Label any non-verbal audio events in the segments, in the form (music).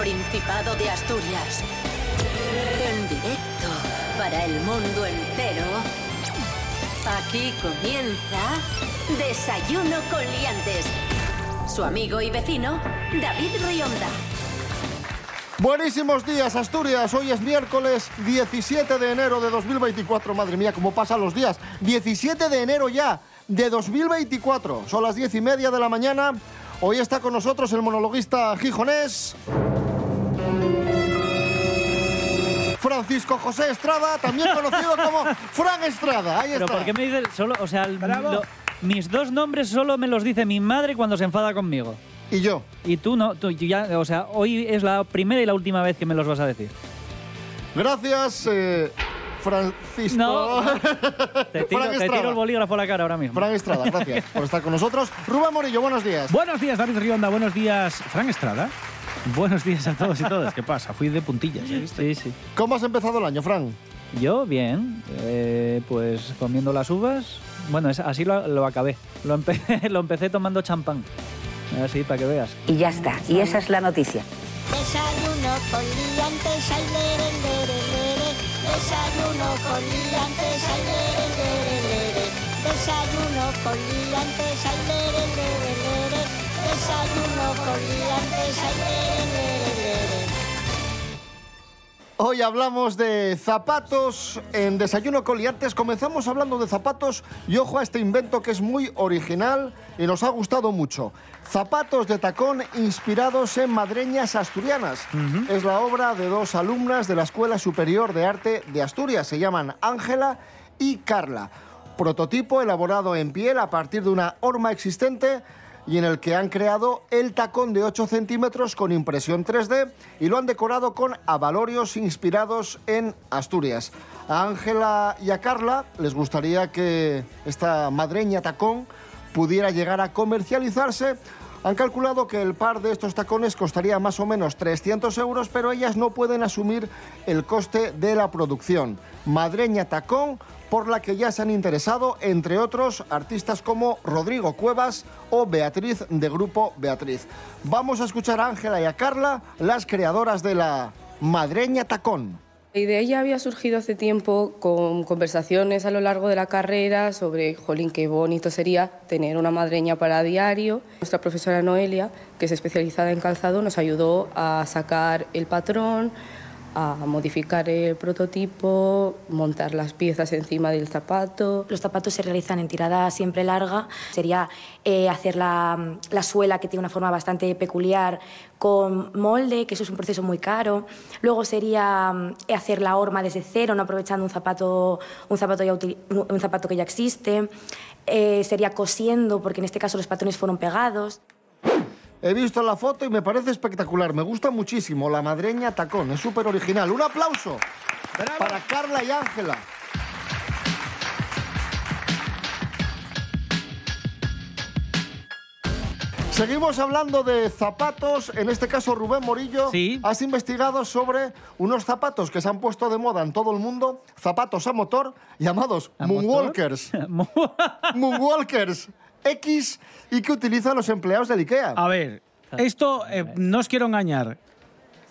Principado de Asturias. En directo para el mundo entero. Aquí comienza Desayuno con Liantes. Su amigo y vecino, David Rionda. Buenísimos días, Asturias. Hoy es miércoles 17 de enero de 2024. Madre mía, cómo pasan los días. 17 de enero ya de 2024. Son las 10 y media de la mañana. Hoy está con nosotros el monologuista gijonés. Francisco José Estrada, también (laughs) conocido como Fran Estrada. Ahí Pero está. ¿por qué me dices solo, o sea, lo- mis dos nombres solo me los dice mi madre cuando se enfada conmigo? Y yo. Y tú no, tú ya, o sea, hoy es la primera y la última vez que me los vas a decir. Gracias, eh, Francisco. No. (laughs) Te tiro el bolígrafo a la cara ahora mismo. Fran Estrada, gracias por estar con nosotros. Rubén Morillo, buenos días. Buenos días, David Rionda. Buenos días, Fran Estrada. (laughs) Buenos días a todos y todas. ¿Qué pasa? Fui de puntillas, ¿eh? ¿viste? Sí, sí. ¿Cómo has empezado el año, Fran? Yo, bien, eh, pues comiendo las uvas. Bueno, así lo, lo acabé. Lo empecé, (laughs) lo empecé tomando champán. Así, para que veas. Y ya está. Y esa es la noticia. Desayuno con liantes, ay, lere, lere, lere. Desayuno con liantes, ay, lere, lere, lere. Desayuno con liantes, lere, lere. Desayuno con liantes, ay, lere, lere, lere. Hoy hablamos de zapatos en Desayuno con Liantes. Comenzamos hablando de zapatos y ojo a este invento que es muy original y nos ha gustado mucho. Zapatos de tacón inspirados en madreñas asturianas. Es la obra de dos alumnas de la Escuela Superior de Arte de Asturias. Se llaman Ángela y Carla. Prototipo elaborado en piel a partir de una horma existente y en el que han creado el tacón de 8 centímetros con impresión 3D y lo han decorado con avalorios inspirados en Asturias. A Ángela y a Carla les gustaría que esta madreña tacón pudiera llegar a comercializarse. Han calculado que el par de estos tacones costaría más o menos 300 euros, pero ellas no pueden asumir el coste de la producción. Madreña tacón por la que ya se han interesado, entre otros, artistas como Rodrigo Cuevas o Beatriz de Grupo Beatriz. Vamos a escuchar a Ángela y a Carla, las creadoras de la Madreña Tacón. La idea ya había surgido hace tiempo con conversaciones a lo largo de la carrera sobre, jolín, qué bonito sería tener una madreña para diario. Nuestra profesora Noelia, que es especializada en calzado, nos ayudó a sacar el patrón, a modificar el prototipo, montar las piezas encima del zapato. Los zapatos se realizan en tirada siempre larga. Sería eh, hacer la, la suela, que tiene una forma bastante peculiar, con molde, que eso es un proceso muy caro. Luego sería mm, hacer la horma desde cero, no aprovechando un zapato, un zapato, ya un zapato que ya existe. Eh, sería cosiendo, porque en este caso los patrones fueron pegados. He visto la foto y me parece espectacular. Me gusta muchísimo la madreña tacón. Es súper original. Un aplauso para Carla y Ángela. Seguimos hablando de zapatos, en este caso Rubén Morillo. Sí. Has investigado sobre unos zapatos que se han puesto de moda en todo el mundo, zapatos a motor llamados ¿A motor? Moonwalkers. (laughs) X y que utilizan los empleados del IKEA. A ver, esto eh, no os quiero engañar.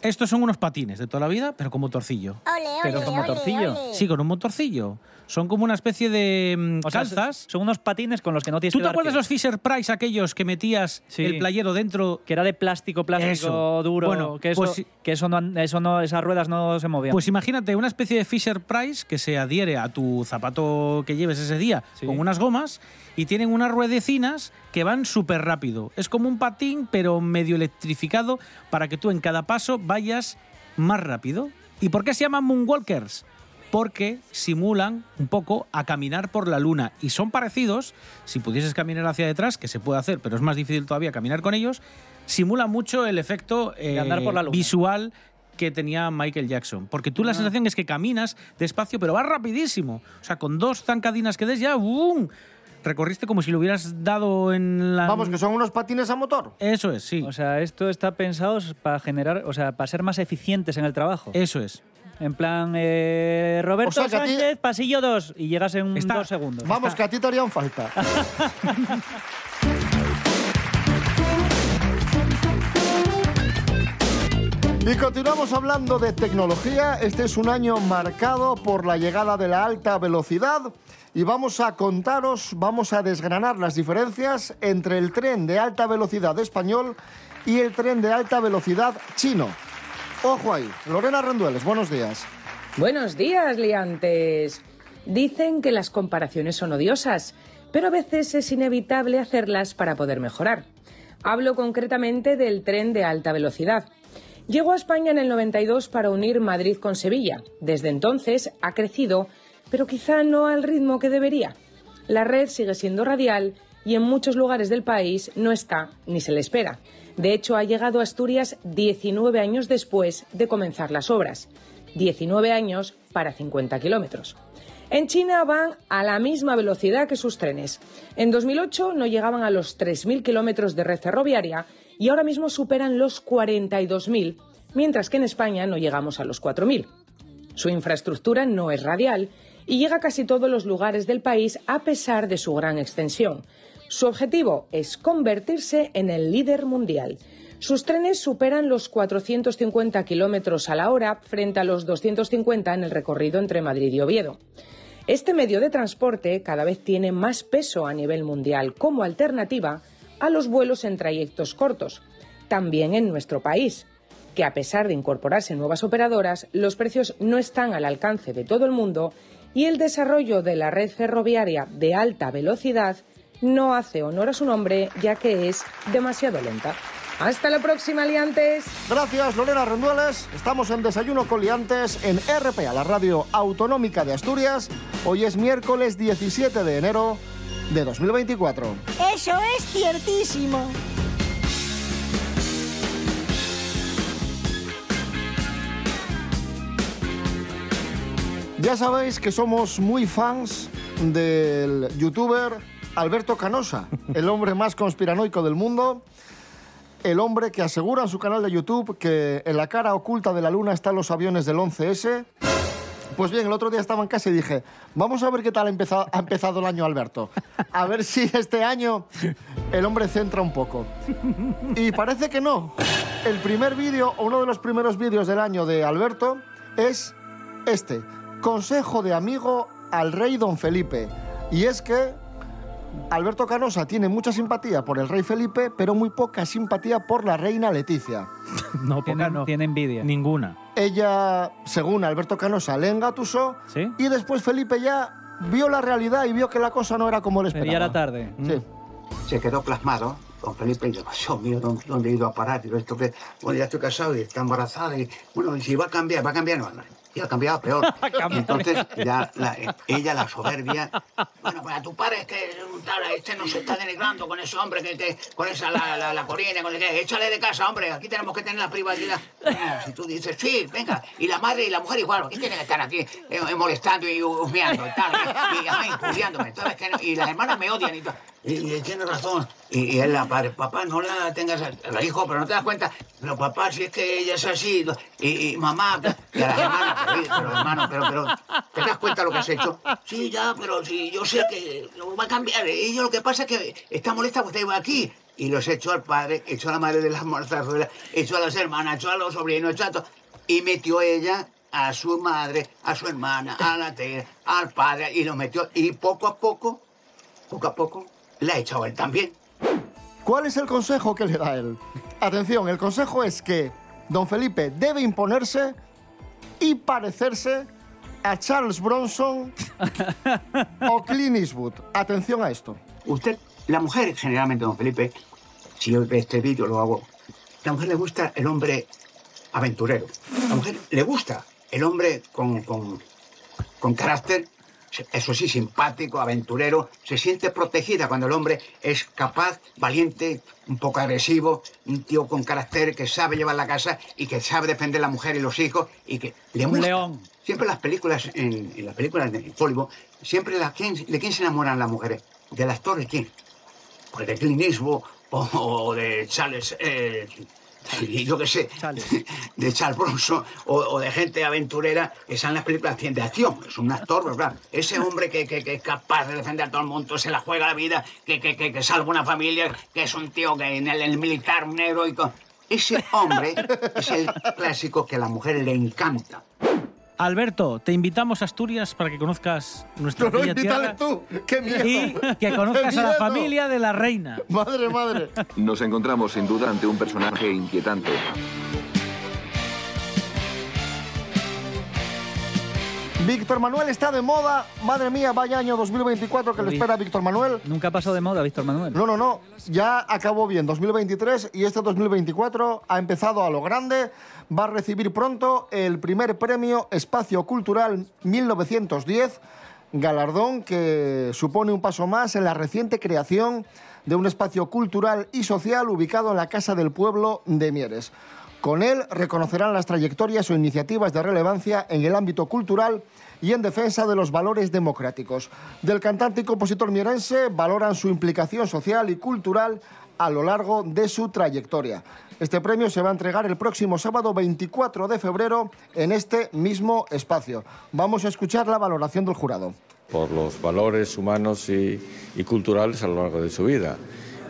Estos son unos patines de toda la vida, pero con motorcillo. Ole, ole, Pero con ole, motorcillo. ole. Sí, con un motorcillo. Son como una especie de mm, O sea, calzas. son unos patines con los que no tienes ¿Tú que te dar acuerdas pie. los Fisher Price, aquellos que metías Sí. el playero dentro? Que era de plástico, plástico Eso. duro. Bueno, que eso, pues que eso no, eso no, esas ruedas no se movían. Pues imagínate una especie de Fisher Price que se adhiere a tu zapato que lleves ese día Sí. con unas gomas y tienen unas ruedecinas que van súper rápido. Es como un patín, pero medio electrificado para que tú en cada paso vayas más rápido. ¿Y por qué se llaman Moonwalkers? Porque simulan un poco a caminar por la luna y son parecidos, si pudieses caminar hacia detrás, que se puede hacer, pero es más difícil todavía caminar con ellos, simula mucho el efecto De andar por la luna. visual que tenía Michael Jackson. Porque tú la sensación es que caminas despacio, pero vas rapidísimo. O sea, con dos zancadinas que des ya, ¡bum! Recorriste como si lo hubieras dado en la... Vamos, que son unos patines a motor. Eso es, sí. O sea, esto está pensado para generar, o sea, para ser más eficientes en el trabajo. Eso es. En plan, eh, Roberto O sea, que a ti- Sánchez, pasillo 2, y llegas en Está- dos segundos. Vamos, que a ti te harían falta. (laughs) Y continuamos hablando de tecnología. Este es un año marcado por la llegada de la alta velocidad y vamos a contaros, vamos a desgranar las diferencias entre el tren de alta velocidad español y el tren de alta velocidad chino. Ojo ahí, Lorena Rendueles, buenos días. Buenos días, liantes. Dicen que las comparaciones son odiosas, pero a veces es inevitable hacerlas para poder mejorar. Hablo concretamente del tren de alta velocidad. Llegó a España en el 92 para unir Madrid con Sevilla. Desde entonces ha crecido, pero quizá no al ritmo que debería. La red sigue siendo radial y en muchos lugares del país no está ni se le espera. De hecho, ha llegado a Asturias 19 años después de comenzar las obras. 19 años para 50 kilómetros. En China van a la misma velocidad que sus trenes. En 2008 no llegaban a los 3.000 kilómetros de red ferroviaria y ahora mismo superan los 42.000, mientras que en España no llegamos a los 4.000. Su infraestructura no es radial y llega a casi todos los lugares del país a pesar de su gran extensión. Su objetivo es convertirse en el líder mundial. Sus trenes superan los 450 kilómetros a la hora frente a los 250 en el recorrido entre Madrid y Oviedo. Este medio de transporte cada vez tiene más peso a nivel mundial como alternativa a los vuelos en trayectos cortos, también en nuestro país, que a pesar de incorporarse nuevas operadoras, los precios no están al alcance de todo el mundo y el desarrollo de la red ferroviaria de alta velocidad no hace honor a su nombre ya que es demasiado lenta. Hasta la próxima, liantes. Gracias, Lorena Rendueles. Estamos en Desayuno con Liantes en RPA, la radio autonómica de Asturias. Hoy es miércoles 17 de enero de 2024. Eso es ciertísimo. Ya sabéis que somos muy fans del youtuber Alberto Canosa, (laughs) el hombre más conspiranoico del mundo, el hombre que asegura en su canal de YouTube que en la cara oculta de la luna están los aviones del 11S. Pues bien, el otro día estaba en casa y dije, vamos a ver qué tal ha empezado, ha empezado el año Alberto. A ver si este año el hombre centra un poco. Y parece que no. El primer vídeo, o uno de los primeros vídeos del año de Alberto, es este. Consejo de amigo al rey don Felipe. Y es que Alberto Canosa tiene mucha simpatía por el rey Felipe, pero muy poca simpatía por la reina Leticia. (laughs) No, poca Tiene, no. tiene envidia. Ninguna. Ella, según Alberto Canosa, le engatusó ¿Sí? y después Felipe ya vio la realidad y vio que la cosa no era como le Pero esperaba. ya era tarde. Sí. se quedó plasmado con Felipe y dijo, Dios mío, ¿dónde, dónde he ido a parar? Digo, esto que, bueno, ya estoy casado y está embarazada y, bueno, y si va a cambiar, va a cambiar, no, no, y ha cambiado peor. Y entonces ya la- ella, la soberbia, bueno, pues a tu padre es que un tal, este no se está denigrando con ese hombre, que te, con esa, la, la, la corina, con el que, échale de casa, hombre, aquí tenemos que tener la privacidad. Ah, Si tú dices, sí, venga, y la madre y la mujer igual, aquí tienen que estar aquí eh, eh, molestando y husmeando y tal, y, y además injuriándome, ¿sabes que no? Y las hermanas me odian y todo. Y, y tiene razón. Y, y la papá, no la tengas, la hijo, pero no te das cuenta. Pero papá, si es que ella es así, y, y mamá, y a las hermanas, pero, pero hermano, pero, pero, ¿te das cuenta lo que has hecho? Sí, ya, pero si yo sé que lo va a cambiar. Y yo lo que pasa es que está molesta porque iba aquí. Y los echó al padre, echó a la madre de las morzazuelas, echó a las hermanas, echó a los sobrinos, echó. Y metió ella a su madre, a su hermana, a la tía, al padre, y lo metió. Y poco a poco, poco a poco, la ha echado él también. ¿Cuál es el consejo que le da él? Atención, el consejo es que don Felipe debe imponerse y parecerse a Charles Bronson o Clint Eastwood. Atención a esto. Usted, la mujer, generalmente, don Felipe, si yo este vídeo lo hago, la mujer le gusta el hombre aventurero. La mujer le gusta el hombre con, con, con carácter, eso sí, simpático, aventurero. Se siente protegida cuando el hombre es capaz, valiente, un poco agresivo, un tío con carácter que sabe llevar la casa y que sabe defender a la mujer y los hijos y que le Un león. Siempre las películas, en, en las películas de Hollywood, siempre la, ¿quién- ¿de quién se enamoran las mujeres? ¿Del actor de quién? Pues de Clint Eastwood o, o de Charles, eh, y yo qué sé, (laughs) de Charles Bronson o, o de gente aventurera que salen las películas de acción. Es un actor, ¿verdad? Ese hombre que, que- que es capaz de defender a todo el mundo, se la juega la vida, que, que, que, que salva una familia, que es un tío que en el, el militar, un con- Ese hombre es el clásico que a la mujer le encanta. Alberto, te invitamos a Asturias para que conozcas nuestra invítale tierra tú. ¡Qué miedo! y que conozcas ¡Qué a la familia de la reina. Madre, madre. Nos encontramos sin duda ante un personaje inquietante. Víctor Manuel está de moda. Madre mía, vaya año 2024 que le espera a Víctor Manuel. Nunca pasó de moda, Víctor Manuel. No, no, no. Ya acabó bien 2023 y este 2024 ha empezado a lo grande. Va a recibir pronto el primer premio Espacio Cultural 1910, galardón que supone un paso más en la reciente creación de un espacio cultural y social ubicado en la Casa del Pueblo de Mieres. Con él reconocerán las trayectorias o iniciativas de relevancia en el ámbito cultural y en defensa de los valores democráticos. Del cantante y compositor mierense valoran su implicación social y cultural a lo largo de su trayectoria. Este premio se va a entregar el próximo sábado 24 de febrero en este mismo espacio. Vamos a escuchar la valoración del jurado. por los valores humanos y, y culturales a lo largo de su vida.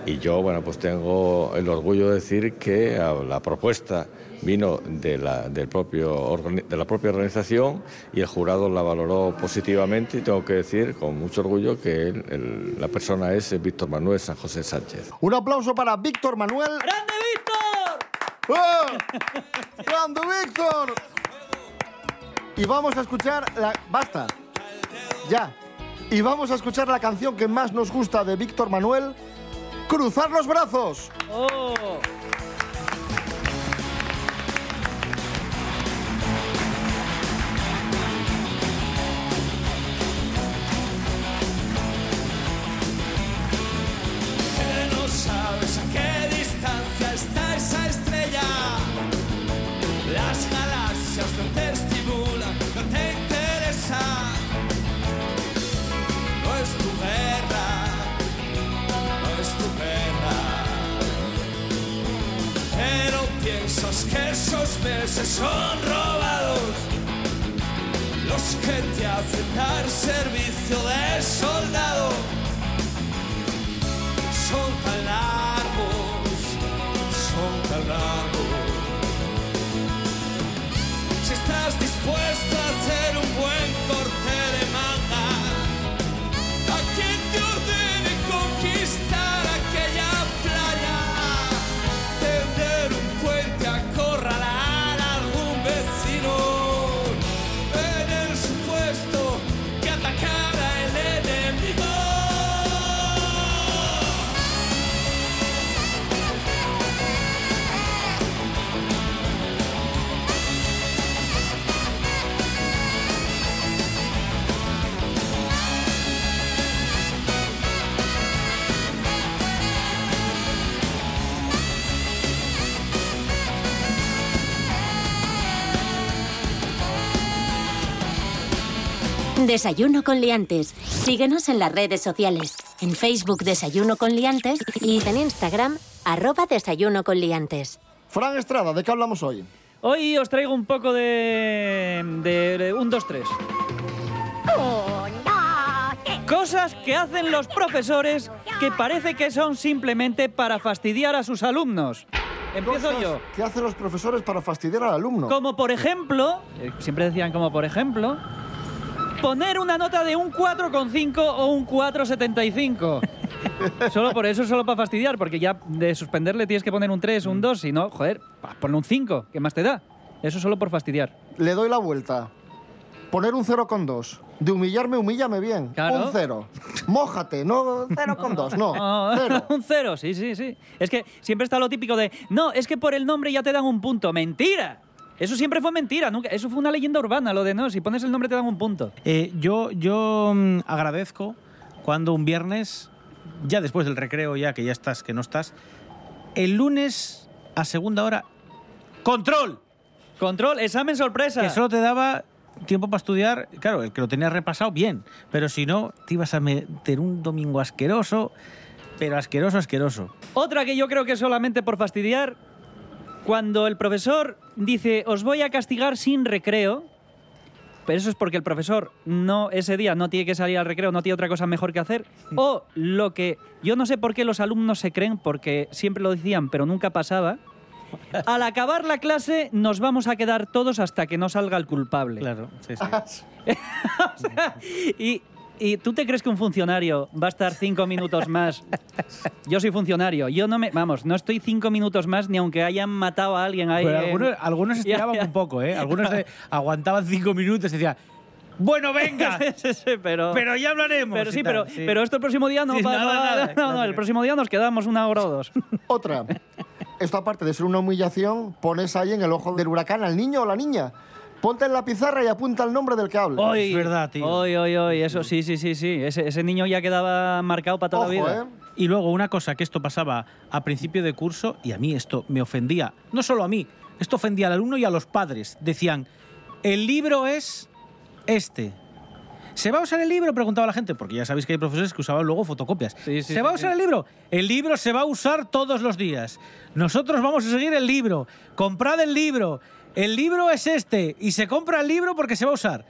Y yo, bueno, pues tengo el orgullo de decir que la propuesta vino de la, del propio de la propia organización y el jurado la valoró positivamente y tengo que decir con mucho orgullo que él- el- la persona es Víctor Manuel San José Sánchez. Un aplauso para Víctor Manuel. ¡Grande Víctor! ¡Eh! ¡Grande Víctor! Y vamos a escuchar la... Basta. Ya. Y vamos a escuchar la canción que más nos gusta de Víctor Manuel. ¡Cruzar los brazos! ¡Oh! Piensas que esos meses son robados. Los que te hacen dar servicio de soldado Desayuno con liantes. Síguenos en las redes sociales. En Facebook Desayuno con liantes y en Instagram arroba Desayuno con liantes. Fran Estrada, ¿de qué hablamos hoy? Hoy os traigo un poco de. de, de un, dos, tres. Cosas que hacen los profesores que parece que son simplemente para fastidiar a sus alumnos. Empiezo Cosas yo. ¿Qué hacen los profesores para fastidiar al alumno? Como por ejemplo, eh, siempre decían como por ejemplo, poner una nota de un 4,5 o un 4,75. (laughs) solo por eso, solo para fastidiar, porque ya de suspenderle tienes que poner un 3, un 2, si no, joder, ponle un 5, ¿qué más te da? Eso solo por fastidiar. Le doy la vuelta. Poner un 0,2. De humillarme, humíllame bien. Claro. Un 0. Mójate, no 0,2, (laughs) no. Cero. (laughs) un cero, sí, sí, sí. Es que siempre está lo típico de, no, es que por el nombre ya te dan un punto. ¡Mentira! Eso siempre fue mentira, nunca, eso fue una leyenda urbana, lo de no, si pones el nombre te dan un punto. Eh, yo yo mm, agradezco cuando un viernes, ya después del recreo, ya que ya estás, que no estás, el lunes a segunda hora, control. Control, examen sorpresa. Que solo te daba tiempo para estudiar, claro, el que lo tenías repasado, bien, pero si no, te ibas a meter un domingo asqueroso, pero asqueroso, asqueroso. Otra que yo creo que es solamente por fastidiar, cuando el profesor dice, os voy a castigar sin recreo, pero eso es porque el profesor no ese día no tiene que salir al recreo, no tiene otra cosa mejor que hacer, (laughs) o lo que yo no sé por qué los alumnos se creen, porque siempre lo decían, pero nunca pasaba, (laughs) Al acabar la clase nos vamos a quedar todos hasta que no salga el culpable. Claro, sí, sí. (laughs) O sea, y, y tú te crees que un funcionario va a estar cinco minutos más? Yo soy funcionario. Yo no me. Vamos, no estoy cinco minutos más ni aunque hayan matado a alguien ahí. Pero algunos, algunos estiraban ya. un poco, ¿eh? Algunos (laughs) de- aguantaban cinco minutos y decían, bueno, venga, (laughs) Sí, sí, pero, pero ya hablaremos. pero sí, tal, pero, pero esto el próximo día no Sí, va- nada, va- nada, No, no, el próximo día nos quedamos una hora o dos. (laughs) Otra. Esto aparte de ser una humillación, pones ahí en el ojo del huracán al niño o la niña. Ponte en la pizarra y apunta el nombre del que habla. Hoy, Hoy, hoy, hoy, eso sí, sí, sí, sí. Ese, ese niño ya quedaba marcado para toda la vida. Y luego una cosa que esto pasaba a principio de curso y a mí esto me ofendía, no solo a mí, esto ofendía al alumno y a los padres. Decían, el libro es este. ¿Se va a usar el libro? Preguntaba la gente, porque ya sabéis que hay profesores que usaban luego fotocopias. sí, ¿Se va a usar sí. el libro? El libro se va a usar todos los días. Nosotros vamos a seguir el libro. Comprad el libro. El libro es este. Y se compra el libro porque se va a usar.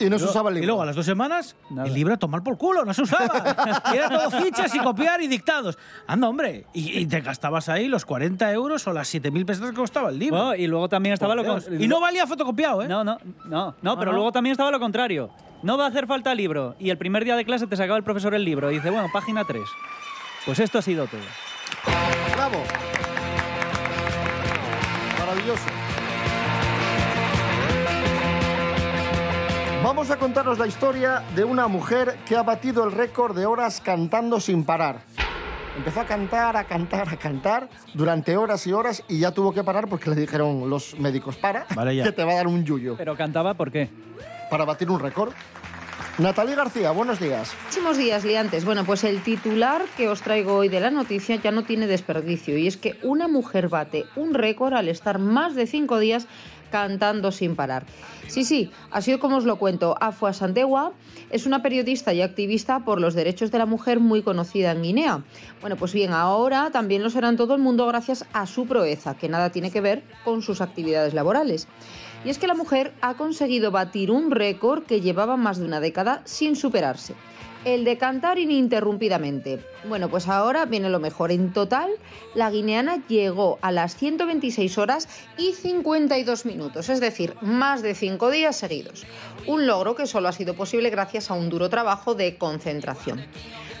Y no se usaba el libro. Y luego a las dos semanas, el libro a tomar por culo, no se usaba. (laughs) Era todo fichas y copiar y dictados. Anda, hombre. Y, y te gastabas ahí los 40 euros o las 7.000 pesetas que costaba el libro. Bueno, y luego también estaba Por lo Dios. con- Y no valía fotocopiado, ¿eh? No, no, no, no, pero no. luego también estaba lo contrario. No va a hacer falta libro. Y el primer día de clase te sacaba el profesor el libro y dice, bueno, página 3. Pues esto ha sido todo. Bravo. Maravilloso. Vamos a contaros la historia de una mujer que ha batido el récord de horas cantando sin parar. Empezó a cantar, a cantar, a cantar durante horas y horas y ya tuvo que parar porque le dijeron los médicos, para, Vale, ya. que te va a dar un yuyo. Pero cantaba, ¿por qué? Para batir un récord. Natalie García, buenos días. Muchísimos días, liantes. Bueno, pues el titular que os traigo hoy de la noticia ya no tiene desperdicio y es que una mujer bate un récord al estar más de cinco días cantando sin parar. Sí, sí, así como os lo cuento, Afua Santegua es una periodista y activista por los derechos de la mujer muy conocida en Guinea. Bueno, pues bien, ahora también lo será en todo el mundo gracias a su proeza, que nada tiene que ver con sus actividades laborales. Y es que la mujer ha conseguido batir un récord que llevaba más de una década sin superarse. El de cantar ininterrumpidamente. Bueno, pues ahora viene lo mejor. En total, la guineana llegó a las 126 horas y 52 minutos, es decir, más de 5 días seguidos. Un logro que solo ha sido posible gracias a un duro trabajo de concentración.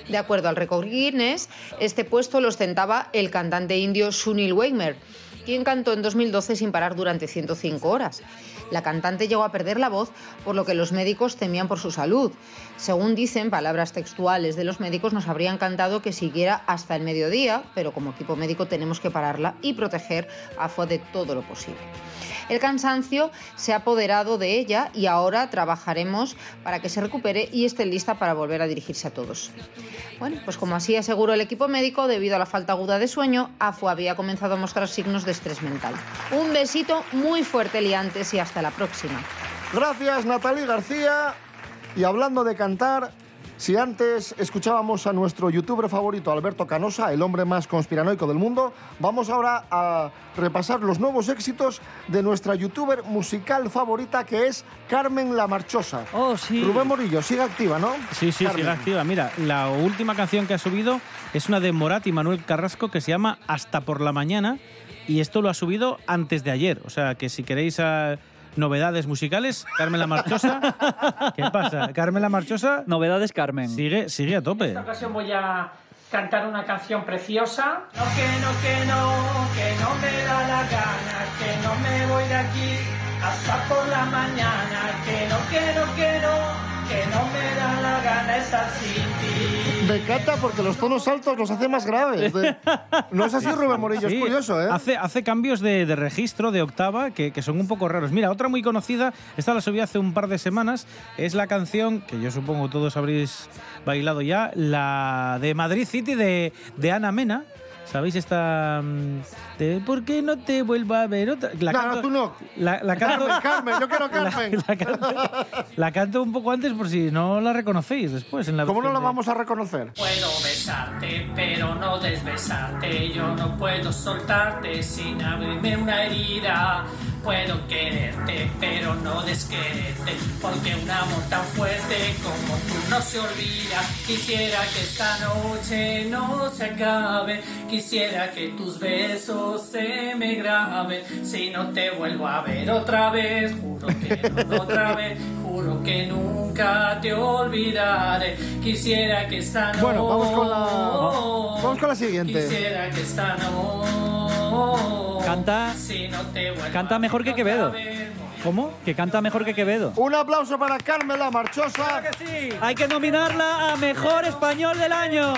De acuerdo al récord Guinness, este puesto lo ostentaba el cantante indio Sunil Weimer, quien cantó en 2012 sin parar durante 105 horas. La cantante llegó a perder la voz, por lo que los médicos temían por su salud. Según dicen palabras textuales de los médicos, nos habrían cantado que siguiera hasta el mediodía, pero como equipo médico tenemos que pararla y proteger a Fua de todo lo posible. El cansancio se ha apoderado de ella y ahora trabajaremos para que se recupere y esté lista para volver a dirigirse a todos. Bueno, pues como así aseguró el equipo médico, debido a la falta aguda de sueño, Afu había comenzado a mostrar signos de estrés mental. Un besito muy fuerte, liantes, y hasta la próxima. Gracias, Natalie García. Y hablando de cantar, si antes escuchábamos a nuestro youtuber favorito, Alberto Canosa, el hombre más conspiranoico del mundo, vamos ahora a repasar los nuevos éxitos de nuestra youtuber musical favorita, que es Carmen La Marchosa. Oh, sí. Rubén Morillo, sigue activa, ¿no? Sí, sí, Carmen. sigue activa. Mira, la última canción que ha subido es una de Morat y Manuel Carrasco que se llama Hasta por la mañana y esto lo ha subido antes de ayer. O sea, que si queréis ah, novedades musicales, Carmen la Marchosa. (laughs) ¿Qué pasa? Carmen la Marchosa. Novedades, Carmen. Sigue, sigue a tope. esta ocasión voy a cantar una canción preciosa. No, que no, que no, que no me da la gana, que no me voy de aquí hasta por la mañana. Que no, que no, que no, que no me da la gana estar sin ti. Me encanta porque los tonos altos los hace más graves. De- No es así, Rubén Morillo, Sí, es curioso, ¿eh? Hace, hace cambios de, de registro, de octava, que, que son un poco raros. Mira, otra muy conocida, esta la subí hace un par de semanas, es la canción que yo supongo todos habréis bailado ya, la de Madrid City de, de Ana Mena. ¿Sabéis esta mm, de ¿Por qué no te vuelvo a ver otra? La No, canto- no, tú no. La, la canto, Carmen, Carmen, yo quiero (laughs) Carmen. La, canto, la canto un poco antes por si no la reconocéis después. En la ¿Cómo no la de- vamos a reconocer? Puedo besarte, pero no desbesarte. Yo no puedo soltarte sin abrirme una herida. Puedo quererte, pero no desquererte, porque un amor tan fuerte como tú no se olvida. Quisiera que esta noche no se acabe, quisiera que tus besos se me graben. Si no te vuelvo a ver otra vez, juro que no (laughs) otra vez, juro que nunca te olvidaré. Quisiera que esta noche. Bueno, vamos con la, vamos con la siguiente. Quisiera que esta noche. Canta, Si no te vuelvo canta mejor que Quevedo. ¿Cómo? Que canta mejor que Quevedo. Un aplauso para Carmela Marchosa. Hay que nominarla a Mejor Español del Año.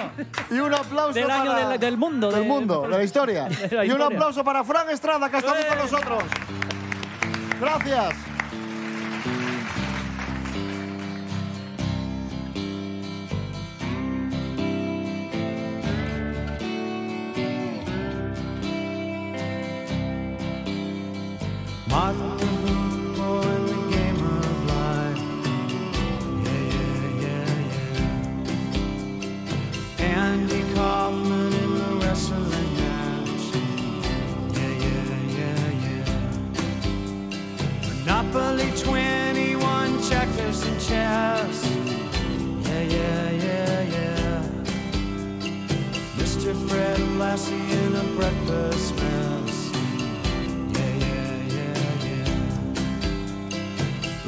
Y un aplauso Del año para- del, del mundo. del de- mundo, de la (laughs) historia. De la Y un historia. aplauso para Fran Estrada, que ha estado con nosotros. Gracias.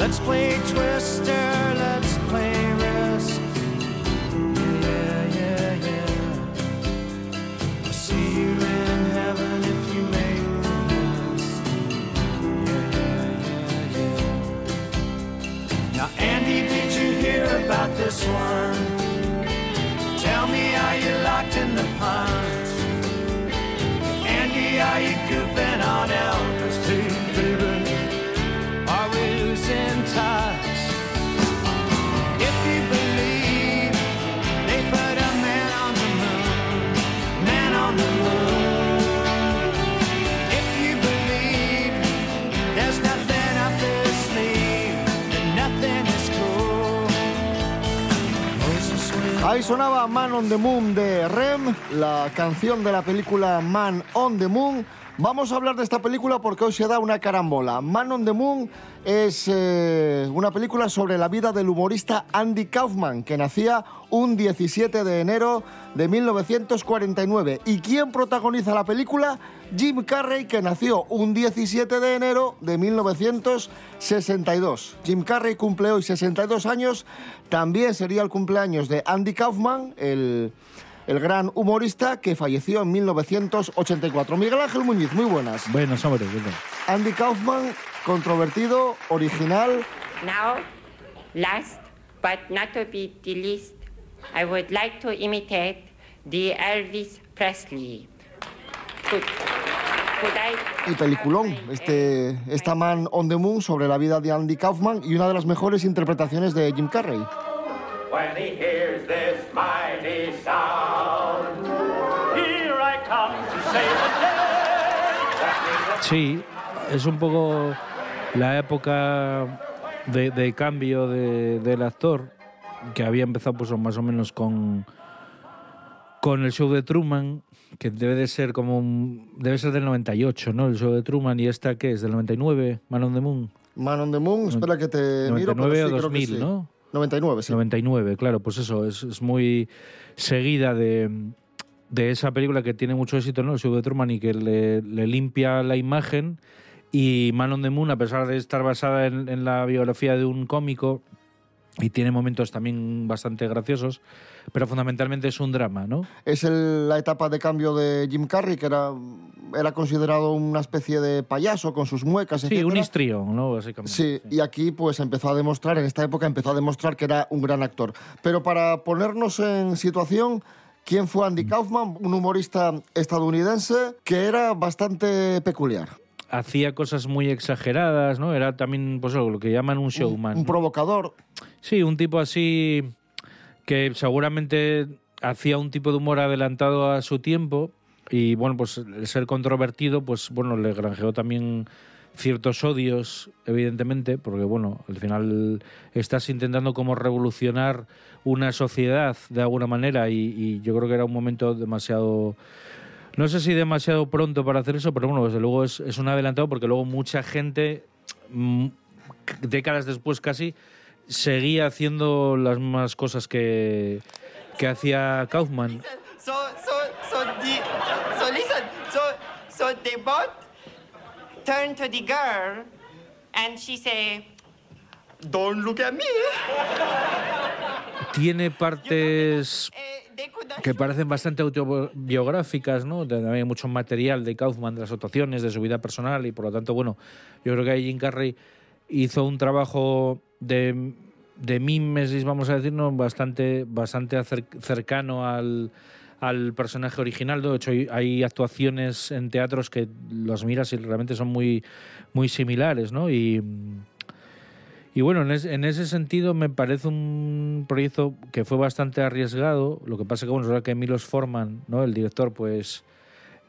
Let's play Twister, let's play Ahí sonaba Man on the Moon de Rem, la canción de la película Man on the Moon. Vamos a hablar de esta película porque hoy se da una carambola. Man on the Moon es eh, una película sobre la vida del humorista Andy Kaufman, que nacía un 17 de enero de 1949. ¿Y quién protagoniza la película? Jim Carrey, que nació un 17 de enero de 1962. Jim Carrey cumple hoy 62 años. También sería el cumpleaños de Andy Kaufman, el, el gran humorista que falleció en 1984. Miguel Ángel Muñiz, muy buenas. Bueno, hombre, ¿qué tal? Andy Kaufman, controvertido, original. Now, last but not to be the least, I would like to imitate the Elvis Presley. I y peliculón, este, esta Man on the Moon sobre la vida de Andy Kaufman y una de las mejores interpretaciones de Jim Carrey. When he hears this mighty sound, here I come to save the day. Sí, es un poco la época de, de cambio de- del actor, que había empezado pues más o menos con, con el show de Truman, que debe de ser como un- debe ser del 98, ¿no? El show de Truman y esta que es del 99, Man on the Moon. Man on the Moon, espera que te miro. 99 pero o sí, creo que 2000, sí. ¿no? 99, sí. 99, claro, pues eso, es, muy seguida de, de esa película que tiene mucho éxito, ¿no? El show de Truman y que le, limpia la imagen. Y Man on the Moon, a pesar de estar basada en la biografía de un cómico, y tiene momentos también bastante graciosos, pero fundamentalmente es un drama, ¿no? Es el- la etapa de cambio de Jim Carrey, que era, era considerado una especie de payaso con sus muecas, Sí, etcétera. un histrión, ¿no? Básicamente. Sí, y aquí pues empezó a demostrar, en esta época empezó a demostrar que era un gran actor. Pero para ponernos en situación, ¿quién fue Andy Kaufman? Un humorista estadounidense que era bastante peculiar. Hacía cosas muy exageradas, ¿no? Era también, pues lo que llaman un showman. Un provocador. Sí, un tipo así que seguramente hacía un tipo de humor adelantado a su tiempo y bueno, pues el ser controvertido, pues bueno, le granjeó también ciertos odios, evidentemente, porque bueno, al final estás intentando como revolucionar una sociedad de alguna manera y, yo creo que era un momento demasiado No sé si demasiado pronto para hacer eso, pero bueno, desde luego es, es un adelantado porque luego mucha gente, mm, décadas después casi, seguía haciendo las mismas cosas que, que hacía Kaufman. So, so, so, the, so listen, so, so they both turn to the girl and she say, don't look at me. Tiene partes que parecen bastante autobiográficas, ¿no? También hay mucho material de Kaufman, de las actuaciones, de su vida personal y por lo tanto, bueno, yo creo que ahí Jim Carrey hizo un trabajo de, de mimesis, vamos a decir, ¿no? bastante, bastante cercano al, al personaje original. De hecho, hay, actuaciones en teatros que los miras y realmente son muy, muy similares, ¿no? Y, y bueno, en, en ese sentido me parece un proyecto que fue bastante arriesgado. Lo que pasa que, bueno, es verdad que Milos Forman, ¿no? el director, pues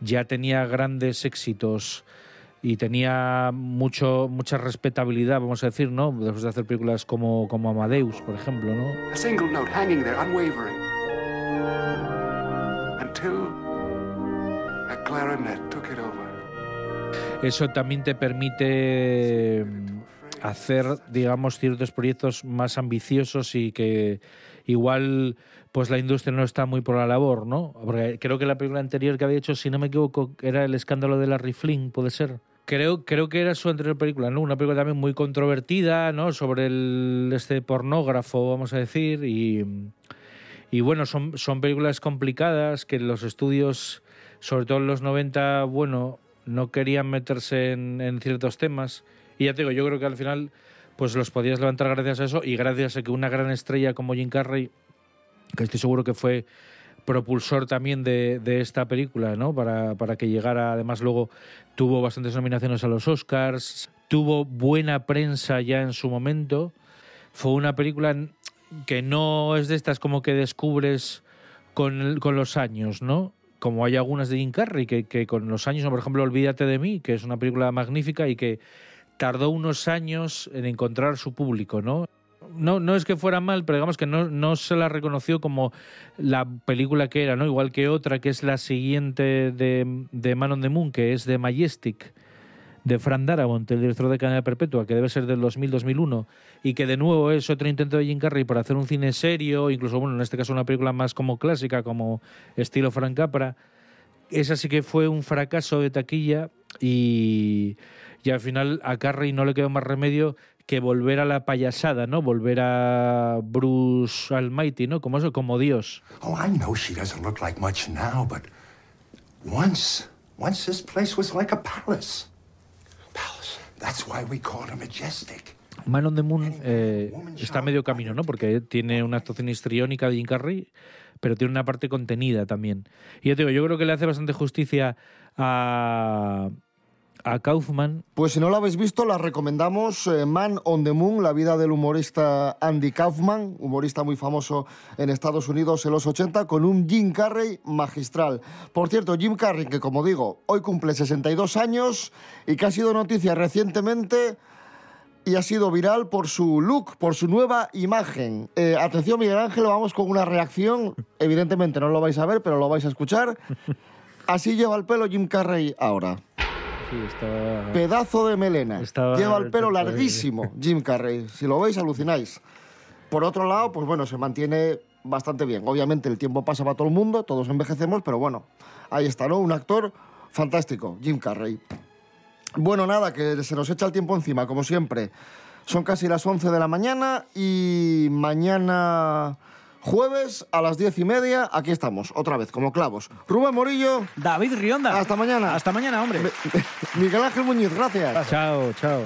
ya tenía grandes éxitos y tenía mucho, mucha respetabilidad, vamos a decir, ¿no? Después de hacer películas como, como Amadeus, por ejemplo, ¿no? A single note hanging there, unwavering. Until a clarinet took it over. Eso también te permite mm, hacer, digamos, ciertos proyectos más ambiciosos y que igual pues la industria no está muy por la labor, ¿no? Porque creo que la película anterior que había hecho, si no me equivoco, era el escándalo de Larry Flynn, puede ser. Creo, creo que era su anterior película, ¿no? Una película también muy controvertida, ¿no? Sobre el este pornógrafo, vamos a decir, y, y bueno, son, son películas complicadas que los estudios, sobre todo en los 90, bueno, no querían meterse en, en ciertos temas. Y ya te digo, yo creo que al final pues los podías levantar gracias a eso y gracias a que una gran estrella como Jim Carrey, que estoy seguro que fue propulsor también de, de esta película, ¿no? Para, para que llegara, además luego tuvo bastantes nominaciones a los Oscars, tuvo buena prensa ya en su momento, fue una película que no es de estas como que descubres con, con los años, ¿no? Como hay algunas de Jim Carrey, que, que con los años, por ejemplo, Olvídate de mí, que es una película magnífica y que tardó unos años en encontrar su público, ¿no? No, no es que fuera mal, pero digamos que no, no se la reconoció como la película que era, ¿no? Igual que otra, que es la siguiente de, de Man on the Moon, que es de Majestic, de Fran Darabont, el director de Cadena Perpetua, que debe ser del 2000-2001, y que de nuevo es otro intento de Jim Carrey por hacer un cine serio, incluso, bueno, en este caso una película más como clásica, como estilo Frank Capra. Esa sí que fue un fracaso de taquilla y, y al final a Carrey no le quedó más remedio que volver a la payasada, ¿no? Volver a Bruce Almighty, ¿no? Como eso, como Dios. Oh, I know she doesn't look like much now, but once, once this place was like a palace. Palace. That's why we called her majestic. Man on the Moon eh, está a medio camino, ¿no? Porque tiene una actuación histriónica de Jim Carrey, pero tiene una parte contenida también. Y yo te digo, yo creo que le hace bastante justicia a, a Kaufman. Pues si no lo habéis visto, la recomendamos eh, Man on the Moon, la vida del humorista Andy Kaufman, humorista muy famoso en Estados Unidos en los 80, con un Jim Carrey magistral. Por cierto, Jim Carrey, que como digo, hoy cumple 62 años y que ha sido noticia recientemente y ha sido viral por su look, por su nueva imagen. Eh, atención, Miguel Ángel, vamos con una reacción. Evidentemente no lo vais a ver, pero lo vais a escuchar. Así lleva el pelo Jim Carrey ahora. Sí. Pedazo de melena. Estaba- Lleva el pelo larguísimo, Jim Carrey. Si lo veis, alucináis. Por otro lado, pues bueno, se mantiene bastante bien. Obviamente el tiempo pasa para todo el mundo, todos envejecemos, pero bueno, ahí está, ¿no? Un actor fantástico, Jim Carrey. Bueno, nada, que se nos echa el tiempo encima, como siempre. Son casi las 11 de la mañana y mañana jueves a las 10 y media aquí estamos, otra vez, como clavos. Rubén Morillo. David Rionda. Hasta mañana. Hasta mañana, hombre. (laughs) Miguel Ángel Muñiz, gracias. Chao, chao.